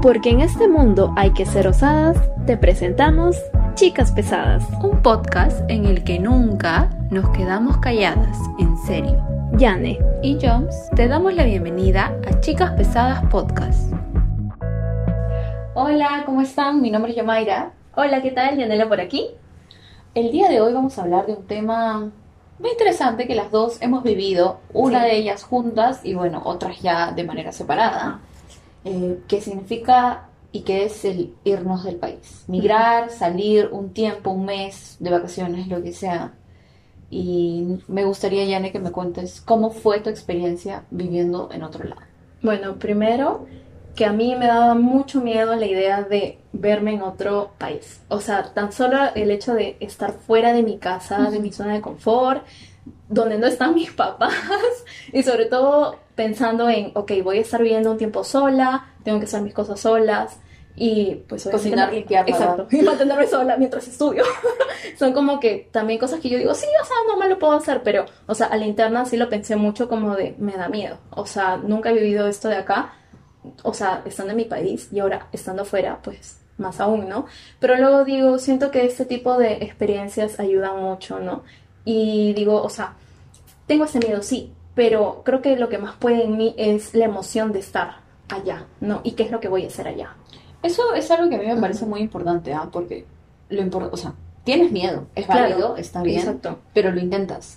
Porque en este mundo hay que ser osadas, te presentamos Chicas Pesadas, un podcast en el que nunca nos quedamos calladas, en serio. Yane y Joms te damos la bienvenida a Chicas Pesadas Podcast. Hola, ¿cómo están? Mi nombre es Yamaira. Hola, ¿qué tal? Yanela por aquí. El día de hoy vamos a hablar de un tema muy interesante que las dos hemos vivido, una de ellas juntas y bueno, otras ya de manera separada, eh, que significa y que es el irnos del país, migrar, salir un tiempo, un mes de vacaciones, lo que sea. Y me gustaría, Yane, que me cuentes cómo fue tu experiencia viviendo en otro lado. Bueno, primero que a mí me daba mucho miedo la idea de verme en otro país. O sea, tan solo el hecho de estar fuera de mi casa, de mi zona de confort, donde no están mis papás, y sobre todo pensando en, ok, voy a estar viviendo un tiempo sola, tengo que hacer mis cosas solas, y pues cocinar limpiar exacto y mantenerme sola mientras estudio son como que también cosas que yo digo sí o sea normal lo puedo hacer pero o sea a la interna sí lo pensé mucho como de me da miedo o sea nunca he vivido esto de acá o sea, estando en mi país y ahora estando fuera, pues más aún, ¿no? Pero luego digo, siento que este tipo de experiencias ayudan mucho, ¿no? Y digo, o sea, tengo ese miedo, sí, pero creo que lo que más puede en mí es la emoción de estar allá, ¿no? Y qué es lo que voy a hacer allá. Eso es algo que a mí me parece muy importante, ¿ah? Porque lo importante, o sea, tienes miedo, es válido, está bien, exacto. pero lo intentas.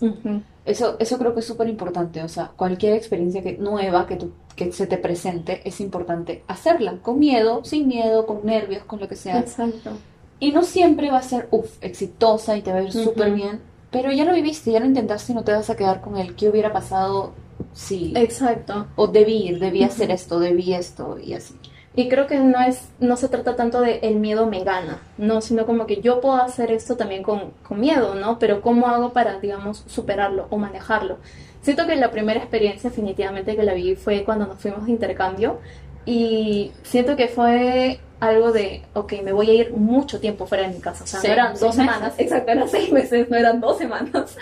Eso, eso creo que es súper importante, o sea, cualquier experiencia que, nueva que, tu, que se te presente es importante hacerla, con miedo, sin miedo, con nervios, con lo que sea. Exacto. Y no siempre va a ser, uff, exitosa y te va a ir súper bien, pero ya lo viviste, ya lo intentaste y no te vas a quedar con el qué hubiera pasado si... Exacto. O debí debí hacer esto, debí esto y así. Y creo que no es, no se trata tanto de el miedo me gana, no, sino como que yo puedo hacer esto también con, con miedo, ¿no? Pero cómo hago para, digamos, superarlo o manejarlo. Siento que la primera experiencia definitivamente que la vi fue cuando nos fuimos de intercambio y siento que fue algo de, ok, me voy a ir mucho tiempo fuera de mi casa, o sea, no eran dos semanas, exacto, eran seis meses, no eran dos semanas.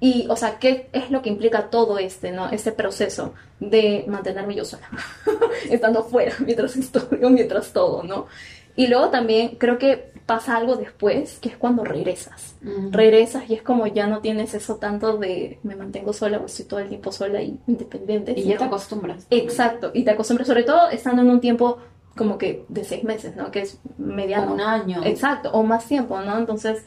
Y, o sea, ¿qué es lo que implica todo este, ¿no? Este proceso de mantenerme yo sola, estando fuera mientras estudio, mientras todo, ¿no? Y luego también creo que pasa algo después, que es cuando regresas. Regresas y es como ya no tienes eso tanto de me mantengo sola o estoy todo el tiempo sola y independiente. Y ya te acostumbras. Exacto, y te acostumbras sobre todo estando en un tiempo como que de seis meses, ¿no? Que es mediano. un año. Exacto, o más tiempo, ¿no? Entonces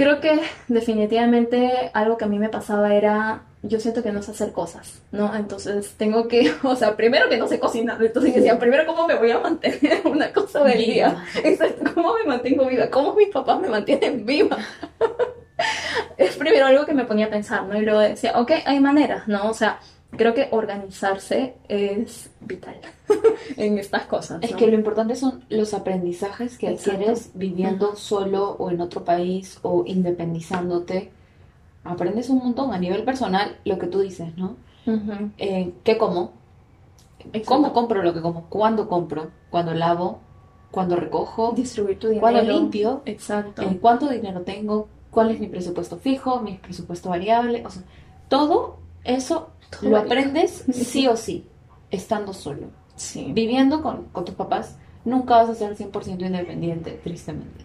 Creo que definitivamente algo que a mí me pasaba era, yo siento que no sé hacer cosas, ¿no? Entonces tengo que, o sea, primero que no sé cocinar, entonces decía, primero cómo me voy a mantener una cosa del día, exacto, cómo me mantengo viva, cómo mis papás me mantienen viva. es primero algo que me ponía a pensar, ¿no? Y luego decía, ok, hay maneras, ¿no? O sea, creo que organizarse es vital en estas cosas. Es que lo importante son los aprendizajes que adquieres viviendo solo o en otro país o independizándote. Aprendes un montón a nivel personal lo que tú dices, ¿no? Eh, ¿Qué como? ¿Cómo compro lo que como? ¿Cuándo compro? ¿Cuándo lavo? ¿Cuándo recojo? Distribuir tu dinero. ¿Cuándo limpio? Exacto. Eh, ¿Cuánto dinero tengo? ¿Cuál es mi presupuesto fijo? ¿Mi presupuesto variable? O sea, todo eso lo aprendes sí o sí, estando solo. Sí. Viviendo con, tus papás, nunca vas a ser 100% independiente, tristemente.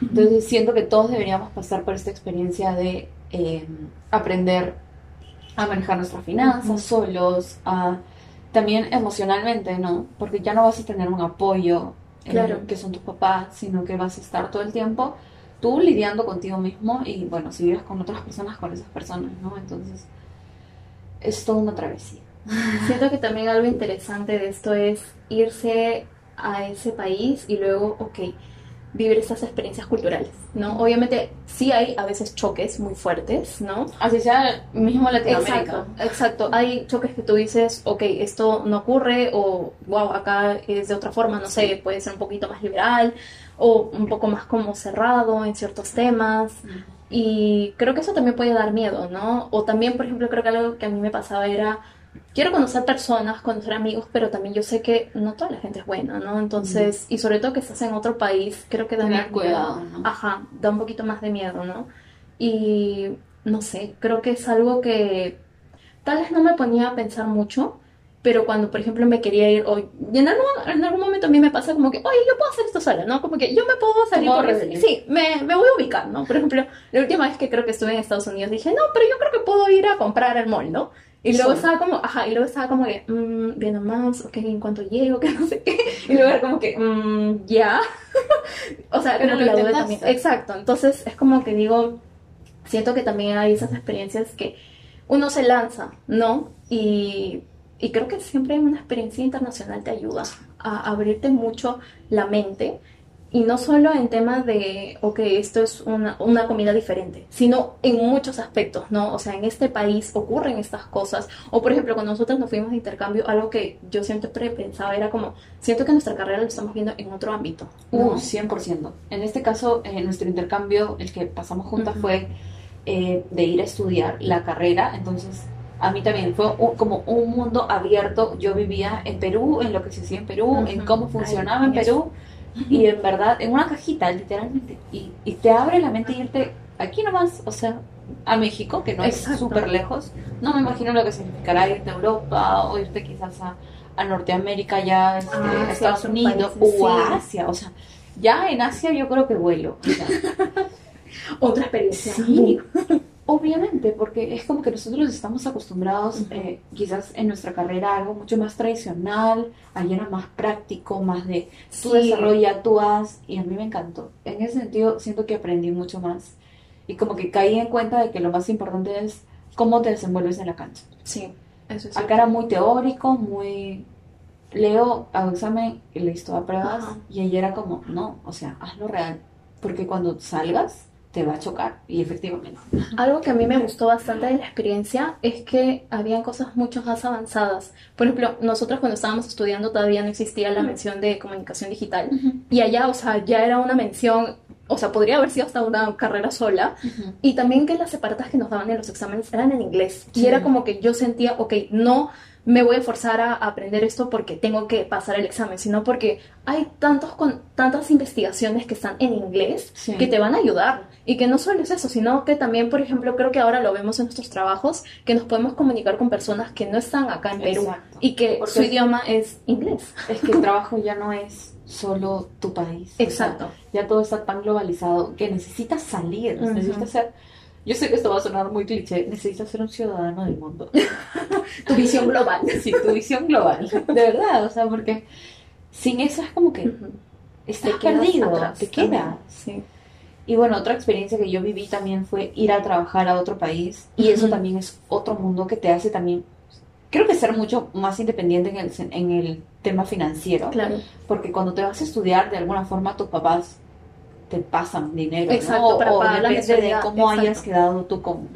Entonces siento que todos deberíamos pasar por esta experiencia de eh, aprender a manejar nuestras finanzas solos, a, también emocionalmente, ¿no? Porque ya no vas a tener un apoyo claro. que son tus papás, sino que vas a estar todo el tiempo tú lidiando contigo mismo y bueno, si vives con otras personas, con esas personas, ¿no? Entonces es toda una travesía. Siento que también algo interesante de esto es irse a ese país y luego, ok, vivir estas experiencias culturales, ¿no? Obviamente sí hay a veces choques muy fuertes, ¿no? Así sea mismo Latinoamérica. Exacto, exacto. Hay choques que tú dices, ok, esto no ocurre o, wow, acá es de otra forma, no sé, puede ser un poquito más liberal o un poco más como cerrado en ciertos temas. Y creo que eso también puede dar miedo, ¿no? O también, por ejemplo, creo que algo que a mí me pasaba era, quiero conocer personas, conocer amigos, pero también yo sé que no toda la gente es buena, ¿no? Entonces, y sobre todo que estás en otro país, creo que da Tener cuidado, ¿no? Ajá, da un poquito más de miedo, ¿no? Y no sé, creo que es algo que tal vez no me ponía a pensar mucho pero cuando, por ejemplo, me quería ir, o y en algún, en algún momento a mí me pasa como que, oye, yo puedo hacer esto sola, ¿no? Como que yo me puedo salir por rebelde. Sí, me, me voy a ubicar, ¿no? Por ejemplo, la última vez que creo que estuve en Estados Unidos dije, no, pero yo creo que puedo ir a comprar al mall, ¿no? Y luego estaba como, ajá, y luego estaba como que, mmm, viendo más, ok, en cuanto llego, que no sé qué. Y luego era como que, mmm, ya. o sea, Pero como que la duda también. Exacto, entonces es como que digo, siento que también hay esas experiencias que uno se lanza, ¿no? Y, y creo que siempre una experiencia internacional te ayuda a abrirte mucho la mente. Y no solo en temas de, ok, esto es una, una comida diferente, sino en muchos aspectos, ¿no? O sea, en este país ocurren estas cosas. O, por ejemplo, cuando nosotros nos fuimos de intercambio, algo que yo siempre pensaba era como, siento que nuestra carrera lo estamos viendo en otro ámbito. ¿no? Uh, 100%. En este caso, eh, nuestro intercambio, el que pasamos juntas, fue eh, de ir a estudiar la carrera. Entonces, a mí también fue un- como un mundo abierto. Yo vivía en Perú, en lo que se hacía en Perú, en cómo funcionaba Ay, en en Perú. Y en verdad, en una cajita, literalmente. Y, y te abre la mente irte aquí nomás, o sea, a México, que no es súper lejos. No me imagino lo que significará irte a Europa o irte quizás a, a Norteamérica, ya este, Ah, a Estados Unidos países, o a. Asia. O sea, ya en Asia yo creo que vuelo. o sea, Otra experiencia. Sí, obviamente, porque es como que nosotros estamos acostumbrados, Ujú. eh, quizás en nuestra carrera, a algo mucho más tradicional, era más práctico, más de tú Sí. desarrolla, tú haz, y a mí me encantó. En ese sentido, siento que aprendí mucho más y como que caí en cuenta de que lo más importante es cómo te desenvuelves en la cancha. Sí, eso es Acá era muy teórico, muy... Leo, hago examen y listo, a pruebas. Ajá. Y ella era como, no, o sea, hazlo real. Porque cuando salgas, te va a chocar. Y efectivamente. Algo que a mí me gustó bastante de la experiencia es que habían cosas mucho más avanzadas. Por ejemplo, nosotros cuando estábamos estudiando todavía no existía la mención de comunicación digital. Y allá, o sea, ya era una mención, o sea, podría haber sido hasta una carrera sola. Y también que las separatas que nos daban en los exámenes eran en inglés. Y era como que yo sentía, ok, no me voy a forzar a aprender esto porque tengo que pasar el examen, sino porque hay tantos con, tantas investigaciones que están en inglés Sí. que te van a ayudar. Y que no solo es eso, sino que también, por ejemplo, creo que ahora lo vemos en nuestros trabajos, que nos podemos comunicar con personas que no están acá en Perú Exacto. y que Porque su es- idioma es inglés. Es que el trabajo ya no es solo tu país. O sea, Exacto. ya todo está tan globalizado que necesitas salir, Ujú. necesitas ser... Yo sé que esto va a sonar muy cliché, necesitas ser un ciudadano del mundo. Tu visión global. Sí, tu visión global. De verdad, o sea, porque sin eso es como que estás perdido, atrás te también. quedas. Sí. Y bueno, otra experiencia que yo viví también fue ir a trabajar a otro país y eso también es otro mundo que te hace también, creo que ser mucho más independiente en el, en el tema financiero, Claro. porque cuando te vas a estudiar de alguna forma tus papás te pasan dinero, ¿no? Exacto, para o pagar la depende de cómo hayas quedado tú con,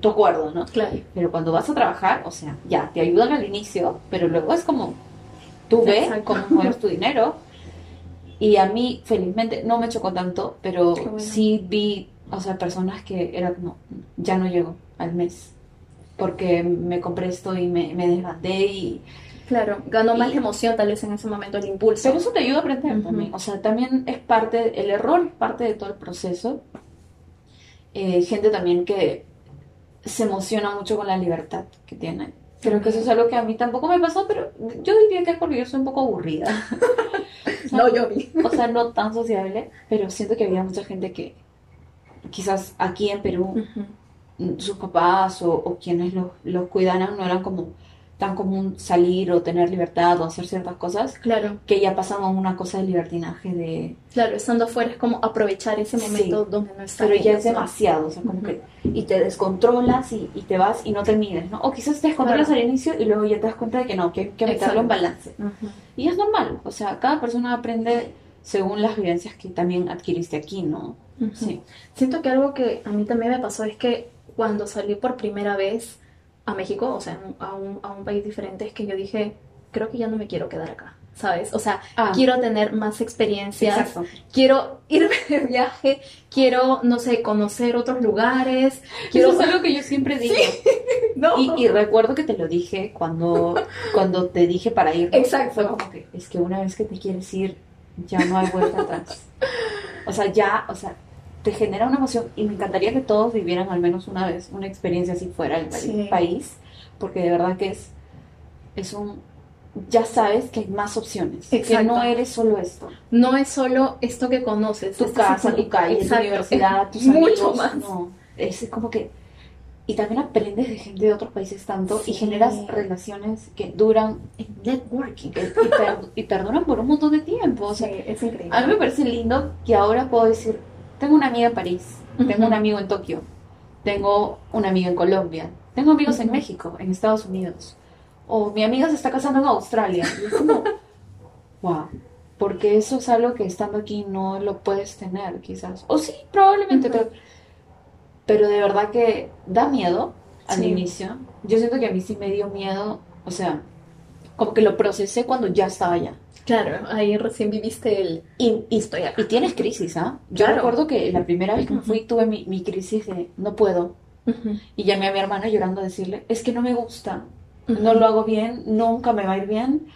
tu acuerdo, ¿no? Claro. Pero cuando vas a trabajar, o sea, ya, te ayudan al inicio, pero luego es como, tú ves cómo mueves tu dinero. Y a mí, felizmente, no me chocó tanto, pero bueno. sí vi, o sea, personas que era como, ya no llego al mes, porque me compré esto y me, me desbandé y... Claro, ganó más la emoción tal vez en ese momento, el impulso. Pero eso te ayuda a aprender también, o sea, también es parte, el error es parte de todo el proceso. Eh, gente también que se emociona mucho con la libertad que tiene. Creo que eso es algo que a mí tampoco me pasó, pero yo diría que es porque yo soy un poco aburrida. O sea, No, yo vi. O sea, no tan sociable, pero siento que había mucha gente que quizás aquí en Perú sus papás o, o quienes los, los cuidaran no eran como tan común salir o tener libertad o hacer ciertas cosas Claro, que ya pasan a una cosa de libertinaje de claro, estando afuera es como aprovechar ese Sí. momento donde no está. pero ya es demasiado o sea como Ujú. que y te descontrolas y, y te vas y no te mides ¿no? o quizás te descontrolas Claro. al inicio y luego ya te das cuenta de que no que hay que meterlo en balance Ujú. y es normal o sea cada persona aprende según las vivencias que también adquiriste aquí ¿no? Ujú. sí Siento que algo que a mí también me pasó es que cuando salí por primera vez a México, o sea, a un, a un país diferente, es que yo dije, creo que ya no me quiero quedar acá, ¿sabes? O sea, Ah. quiero tener más experiencias, exacto quiero irme de viaje, quiero, no sé, conocer otros lugares, quiero... Eso es algo que yo siempre digo No. Y, y recuerdo que te lo dije cuando, cuando te dije para ir. Exacto. Fue como que es que una vez que te quieres ir, ya no hay vuelta atrás. O sea, ya, o sea, te genera una emoción y me encantaría que todos vivieran al menos una vez una experiencia así fuera del Sí. país, porque de verdad que es, es un ya sabes que hay más opciones. Que Exacto. no eres solo esto. No es solo esto que conoces. Tu casa, tu calle, tu Exacto, universidad, es tus mucho amigos. más. No, es como que... Y también aprendes de gente de otros países tanto y Sí. generas relaciones que duran en networking que- y, per- y perduran por un montón de tiempo. O sea, Sí, es increíble. a mí me parece lindo que ahora puedo decir, tengo una amiga en París, tengo un amigo en Tokio, tengo una amiga en Colombia, tengo amigos en. México, en Estados Unidos, o mi amiga se está casando en Australia. Y es como, wow, porque eso es algo que estando aquí no lo puedes tener, quizás. O sí, probablemente, pero, pero de verdad que da miedo al Sí. inicio. Yo siento que a mí sí me dio miedo, o sea, como que lo procesé cuando ya estaba allá. Claro, ahí recién viviste el y, y estoy acá. Y tienes crisis, ¿ah? Yo Claro. recuerdo que la primera vez que me fui tuve mi, mi crisis de no puedo. Y llamé a mi hermana llorando a decirle, es que no me gusta, no lo hago bien, nunca me va a ir bien.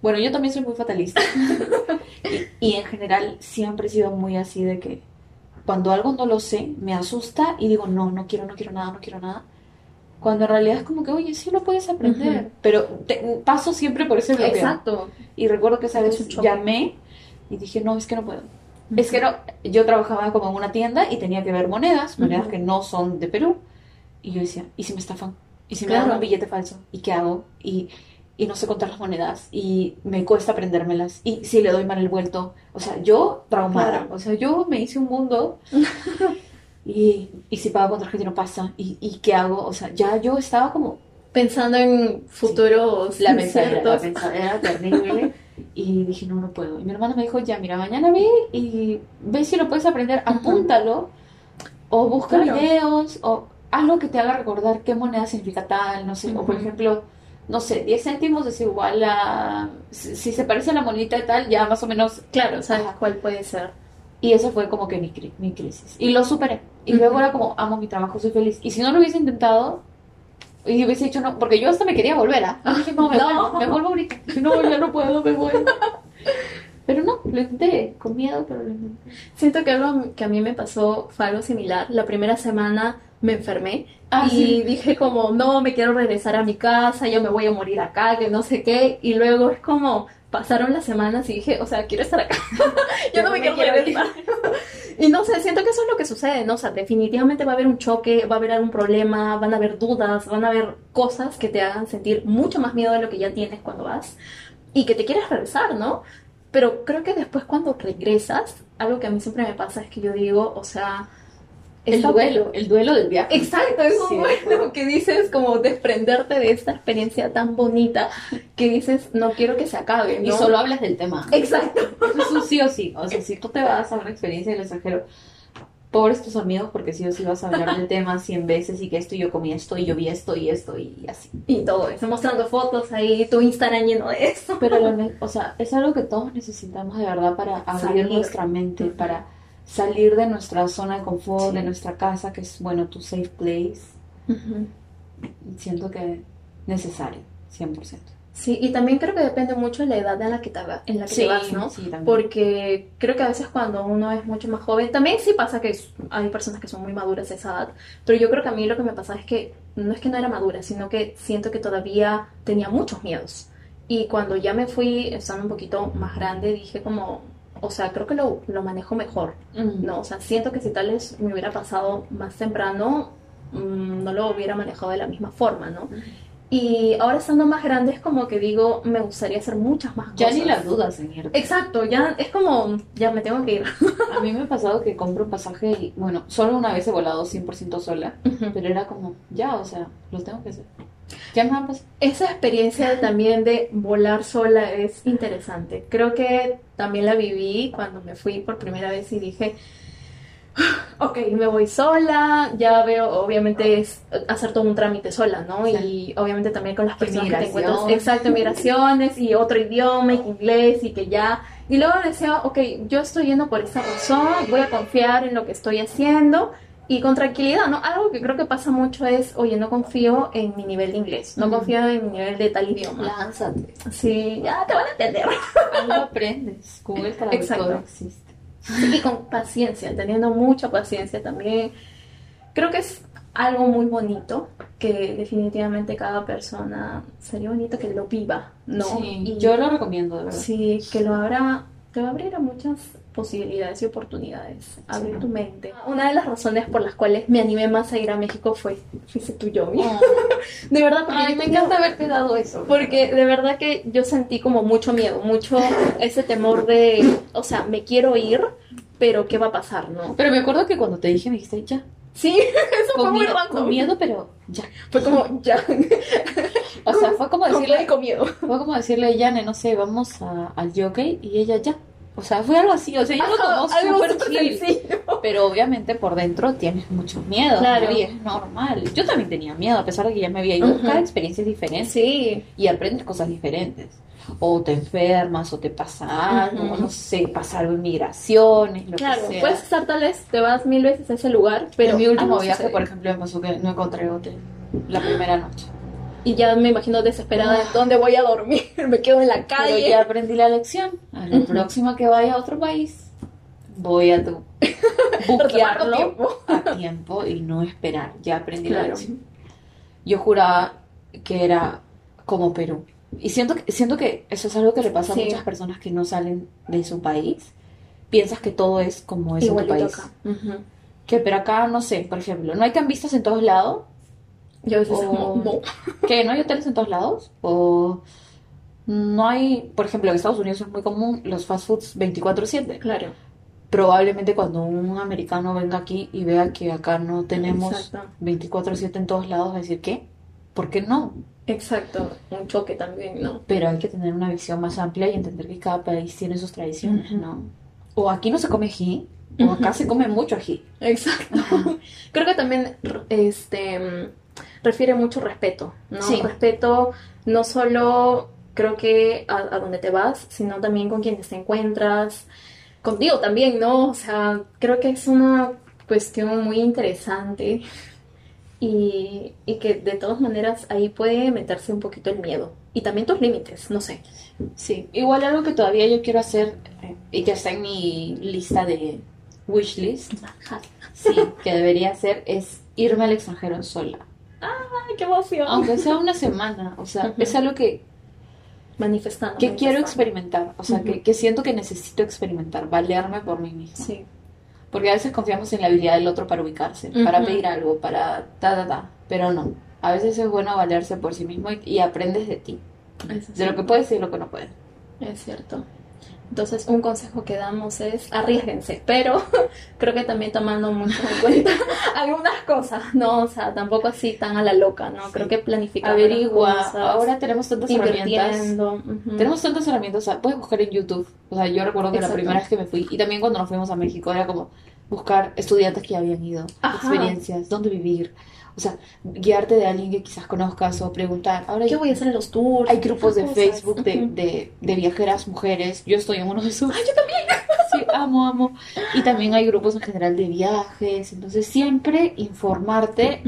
Bueno, yo también soy muy fatalista. y, y en general siempre he sido muy así de que cuando algo no lo sé, me asusta y digo, no, no quiero, no quiero nada, no quiero nada. Cuando en realidad es como que, oye, sí lo puedes aprender. Ujú. Pero te- paso siempre por ese bloqueo. Exacto. Y recuerdo que esa Es vez llamé y dije, no, es que no puedo. Es que no, yo trabajaba como en una tienda y tenía que ver monedas, monedas que no son de Perú. Y yo decía, ¿y si me estafan? ¿Y si me Claro. dan un billete falso? ¿Y qué hago? Y, y no sé contar las monedas y me cuesta aprendérmelas. Y si le doy mal el vuelto. O sea, yo traumada. Claro. O sea, yo me hice un mundo. y, y si pago con tarjeta y no pasa. ¿Y, y qué hago? O sea, ya yo estaba como Pensando en futuros la pensadera, la pensadera terrible. Y dije, no, no puedo. Y mi hermana me dijo, ya, mira, mañana ve y ve si lo puedes aprender, apúntalo. O busca Claro. videos, o algo que te haga recordar qué moneda significa tal, no sé. O por ejemplo, no sé, 10 céntimos es igual a. Si, si se parece a la monedita de tal, ya más o menos. Claro, ¿sabes cuál puede ser? Y eso fue como que mi, mi crisis. Y lo superé. Y luego era como, amo mi trabajo, soy feliz. Y si no lo hubiese intentado, y hubiese dicho no, porque yo hasta me quería volver, ¿ah? Dije, no, me No. vuelvo, me vuelvo ahorita. No, ya no puedo, me vuelvo. Pero no, lo intenté, con miedo, pero lo intenté. Siento que algo que a mí me pasó fue algo similar. La primera semana me enfermé Ah, y sí. dije como, no, me quiero regresar a mi casa, yo me voy a morir acá, que no sé qué. Y luego es como, pasaron las semanas y dije, o sea, quiero estar acá. yo no me quiero regresar. y no sé, siento que eso es lo que sucede, ¿no? O sea, definitivamente va a haber un choque, va a haber algún problema, van a haber dudas, van a haber cosas que te hagan sentir mucho más miedo de lo que ya tienes cuando vas y que te quieres regresar, ¿no? Pero creo que después cuando regresas, algo que a mí siempre me pasa es que yo digo, o sea, El duelo, el duelo del viaje. Exacto, es un bueno que dices como desprenderte de esta experiencia tan bonita que dices, no quiero que se acabe, Y solo hablas del tema. Exacto. Eso es un sí o sí. O sea, si tú te vas a una experiencia del extranjero, pobres tus amigos, porque sí o sí vas a hablar del tema cien veces y que esto y yo comí esto y yo vi esto y esto y así. Y todo eso, mostrando fotos ahí, tu Instagram lleno de eso. Pero, lo o sea, es algo que todos necesitamos de verdad para abrir Salir. nuestra mente, para salir de nuestra zona de confort, Sí. de nuestra casa, que es, bueno, tu safe place. Siento que necesario, 100%. Sí, y también creo que depende mucho de la edad en la que te, en la que te vas, ¿no? sí, también. Porque creo que a veces cuando uno es mucho más joven, también sí pasa que hay personas que son muy maduras a esa edad, pero yo creo que a mí lo que me pasaba es que no es que no era madura, sino que siento que todavía tenía muchos miedos. Y cuando ya me fui estando un poquito más grande, dije como, o sea, creo que lo, lo manejo mejor, Mm. ¿no? O sea, siento que si tal vez me hubiera pasado más temprano, mm, no lo hubiera manejado de la misma forma, ¿no? Y ahora estando más grande es como que digo, me gustaría hacer muchas más Ya cosas. ni las dudas irte. Exacto, ya es como, ya me tengo que ir. A mí me ha pasado que compro un pasaje y, bueno, solo una vez he volado 100% sola, pero era como, ya, o sea, lo tengo que hacer. Ya me pasar. Esa experiencia también de volar sola es interesante. Creo que también la viví cuando me fui por primera vez y dije, "Ah, ok, me voy sola, ya veo, obviamente es hacer todo un trámite sola, ¿no? Y obviamente también con las personas que te encuentras, exacto, migraciones y otro idioma y que inglés y que ya... Y luego decía, ok, yo estoy yendo por esta razón, voy a confiar en lo que estoy haciendo y con tranquilidad, ¿no? Algo que creo que pasa mucho es, oye, no confío en mi nivel de inglés, no confío en mi nivel de tal idioma. Lánzate. Sí, ya te van a entender. Algo aprendes. Google Traductor Exacto. existe. Y con paciencia, teniendo mucha paciencia también. Creo que es algo muy bonito que definitivamente cada persona sería bonito que lo viva, ¿no? Sí, Y- yo lo recomiendo, de verdad. Sí, que lo abra, te va a abrir a muchas posibilidades y oportunidades, abrir Sí. tu mente. Una de las razones por las cuales me animé más a ir a México fue, fuiste tú, Yomi. De verdad, porque Ay, me encanta haberte dado eso. porque de verdad que yo sentí como mucho miedo, mucho ese temor de, o sea, me quiero ir, pero ¿qué va a pasar, no? Pero me acuerdo que cuando te dije, me dijiste, ya. Sí, eso fue Con muy miedo, random. con miedo, pero ya. Fue como, ya, O sea, fue como con decirle, con miedo. fue como decirle a Yane, no sé, vamos a, al jockey y ella ya. O sea, fue algo así, o sea, yo lo tomó súper chill. sencillo. Pero obviamente por dentro tienes mucho miedo. Claro. Y es normal. Yo también tenía miedo, a pesar de que ya me había ido. Ujú. Cada experiencia es diferente Sí, y aprendes cosas diferentes. O te enfermas, o te pasa algo, no sé, pasa algo en migraciones, lo claro, que sea. puedes estar tal vez, te vas mil veces a ese lugar, pero en mi último viaje, por ejemplo, me pasó que no encontré hotel la primera noche. Y ya me imagino desesperada de dónde voy a dormir, me quedo en la Pero calle. ya aprendí la lección. A la próxima que vaya a otro país, voy a tu buquearlo tiempo. a tiempo y no esperar. Ya aprendí la Claro. lección. Yo juraba que era como Perú. Y siento que, siento que eso es algo que le pasa Sí. a muchas personas que no salen de su país. Piensas que todo es como es en tu país. acá. Que pero acá, no sé, por ejemplo, no hay cambistas en todos lados. Yo a veces O- como, no. que no hay hoteles en todos lados. O no hay, por ejemplo, en Estados Unidos es muy común los fast foods 24/7. Claro, Probablemente cuando un americano venga aquí y vea que acá no tenemos Exacto. 24/7 en todos lados, va a decir, ¿qué? ¿Por qué no? exacto. Un choque también, ¿no? Pero hay que tener una visión más amplia y entender que cada país tiene sus tradiciones. ¿no? O aquí no se come ají, o acá se come mucho ají. Exacto. Creo que también este refiere mucho respeto, ¿no? Sí. Respeto no solo creo que a, a donde te vas, sino también con quienes te encuentras, contigo también, ¿no? O sea, creo que es una cuestión muy interesante y, y que de todas maneras ahí puede meterse un poquito el miedo y también tus límites, no sé. Sí, igual algo que todavía yo quiero hacer eh, y que está en mi lista de wishlist, sí, que debería hacer es irme al extranjero sola. ¡Ay, qué emoción! Aunque sea una semana, o sea, es algo que, Manifestando. que quiero manifestando. experimentar, o sea, que, Ujú. que siento que necesito experimentar, valerme por mí misma. Sí. Porque a veces confiamos en la habilidad del otro para ubicarse, para Ujú. pedir algo, para ta, ta, ta, pero no. A veces es bueno valerse por sí mismo y, y aprendes de ti, Eso de lo que puedes y lo que no puedes. Es cierto. Entonces, un consejo que damos es arriesguense, pero creo que también tomando mucho en cuenta algunas cosas, ¿no? O sea, tampoco así tan a la loca, ¿no? Creo que planificar Averigua, cosas, ahora tenemos tantas herramientas. invirtiendo. ujú. Tenemos tantas herramientas, o sea, puedes buscar en YouTube. O sea, yo recuerdo que la primera vez que me fui, y también cuando nos fuimos a México, era como buscar estudiantes que ya habían ido, Ajá. experiencias, dónde vivir. O sea, guiarte de alguien que quizás conozcas o preguntar. Ahora ¿Qué hay, voy a hacer en los tours? hay grupos de. Facebook de, de, de viajeras mujeres. Yo estoy en uno de esos. yo también! Sí, amo, amo. Y también hay grupos en general de viajes. Entonces, siempre informarte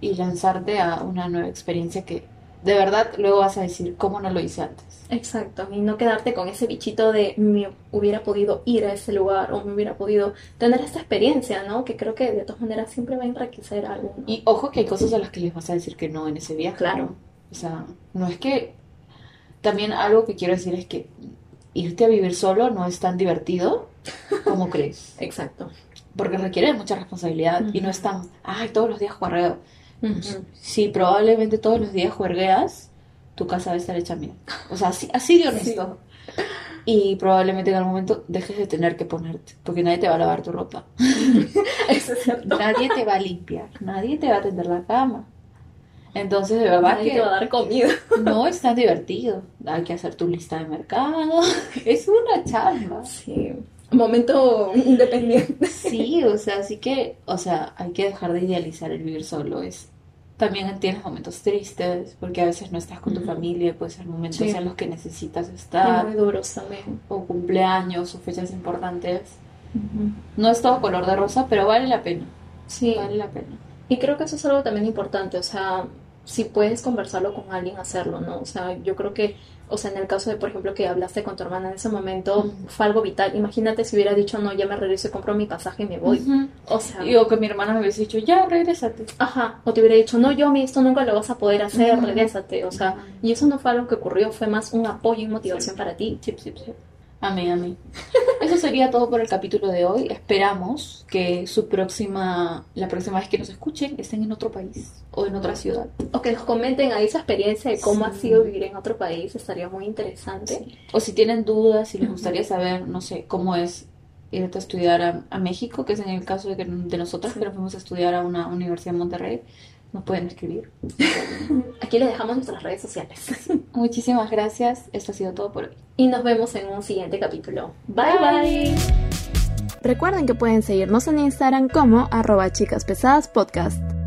y lanzarte a una nueva experiencia que de verdad luego vas a decir, ¿cómo no lo hice antes? Exacto, y no quedarte con ese bichito de me hubiera podido ir a ese lugar o me hubiera podido tener esta experiencia, ¿no? Que creo que de todas maneras siempre va a enriquecer algo, ¿no? Y ojo que hay cosas a las que les vas a decir que no en ese viaje. Claro. ¿no? O sea, no es que... También algo que quiero decir es que irte a vivir solo no es tan divertido como crees. Exacto. Porque requiere de mucha responsabilidad y no es tan, ay, todos los días Sí, probablemente todos los días juergueas, tu casa va a estar hecha mierda. O sea, así, así de honesto. Y probablemente en algún momento dejes de tener que ponerte, porque nadie te va a lavar tu ropa. Eso es cierto. Nadie te va a limpiar, nadie te va a tender la cama. Entonces, de verdad Nadie que te va a dar comida. no es tan divertido. Hay que hacer tu lista de mercado. Es una chamba. Sí. Momento independiente. Sí, o sea, así que, o sea, hay que dejar de idealizar el vivir solo. Es también tienes momentos tristes, porque a veces no estás con tu familia, puede ser momentos Sí. en los que necesitas estar, muy duros también. o cumpleaños, o fechas importantes. No es todo color de rosa, pero vale la pena. Sí. Vale la pena. Y creo que eso es algo también importante, o sea, si puedes conversarlo con alguien, hacerlo, ¿no? O sea, yo creo que o sea, en el caso de, por ejemplo, que hablaste con tu hermana en ese momento, fue algo vital. Imagínate si hubiera dicho, no, ya me regreso y compro mi pasaje y me voy. O sea, Y o que mi hermana me hubiese dicho, ya, regrésate. ajá, o te hubiera dicho, no, yo, esto nunca lo vas a poder hacer, Ujú. regrésate. O sea, y eso no fue algo que ocurrió, fue más un apoyo y motivación para ti. Sí, sí, sí. Amén, amén. Eso sería todo por el capítulo de hoy. Esperamos que su próxima, la próxima vez que nos escuchen estén en otro país o en otra ciudad. O que nos comenten ahí esa experiencia de cómo ha Sí. sido vivir en otro país, estaría muy interesante. O si tienen dudas, si les gustaría saber, no sé, cómo es irte a estudiar a, a México, que es en el caso de, que, de nosotras, que nos fuimos a estudiar a una universidad en Monterrey, nos pueden escribir. Aquí les dejamos nuestras redes sociales. Muchísimas gracias. Esto ha sido todo por hoy. Y nos vemos en un siguiente capítulo. Bye bye. Recuerden que pueden seguirnos en Instagram como arroba chicas pesadas podcast.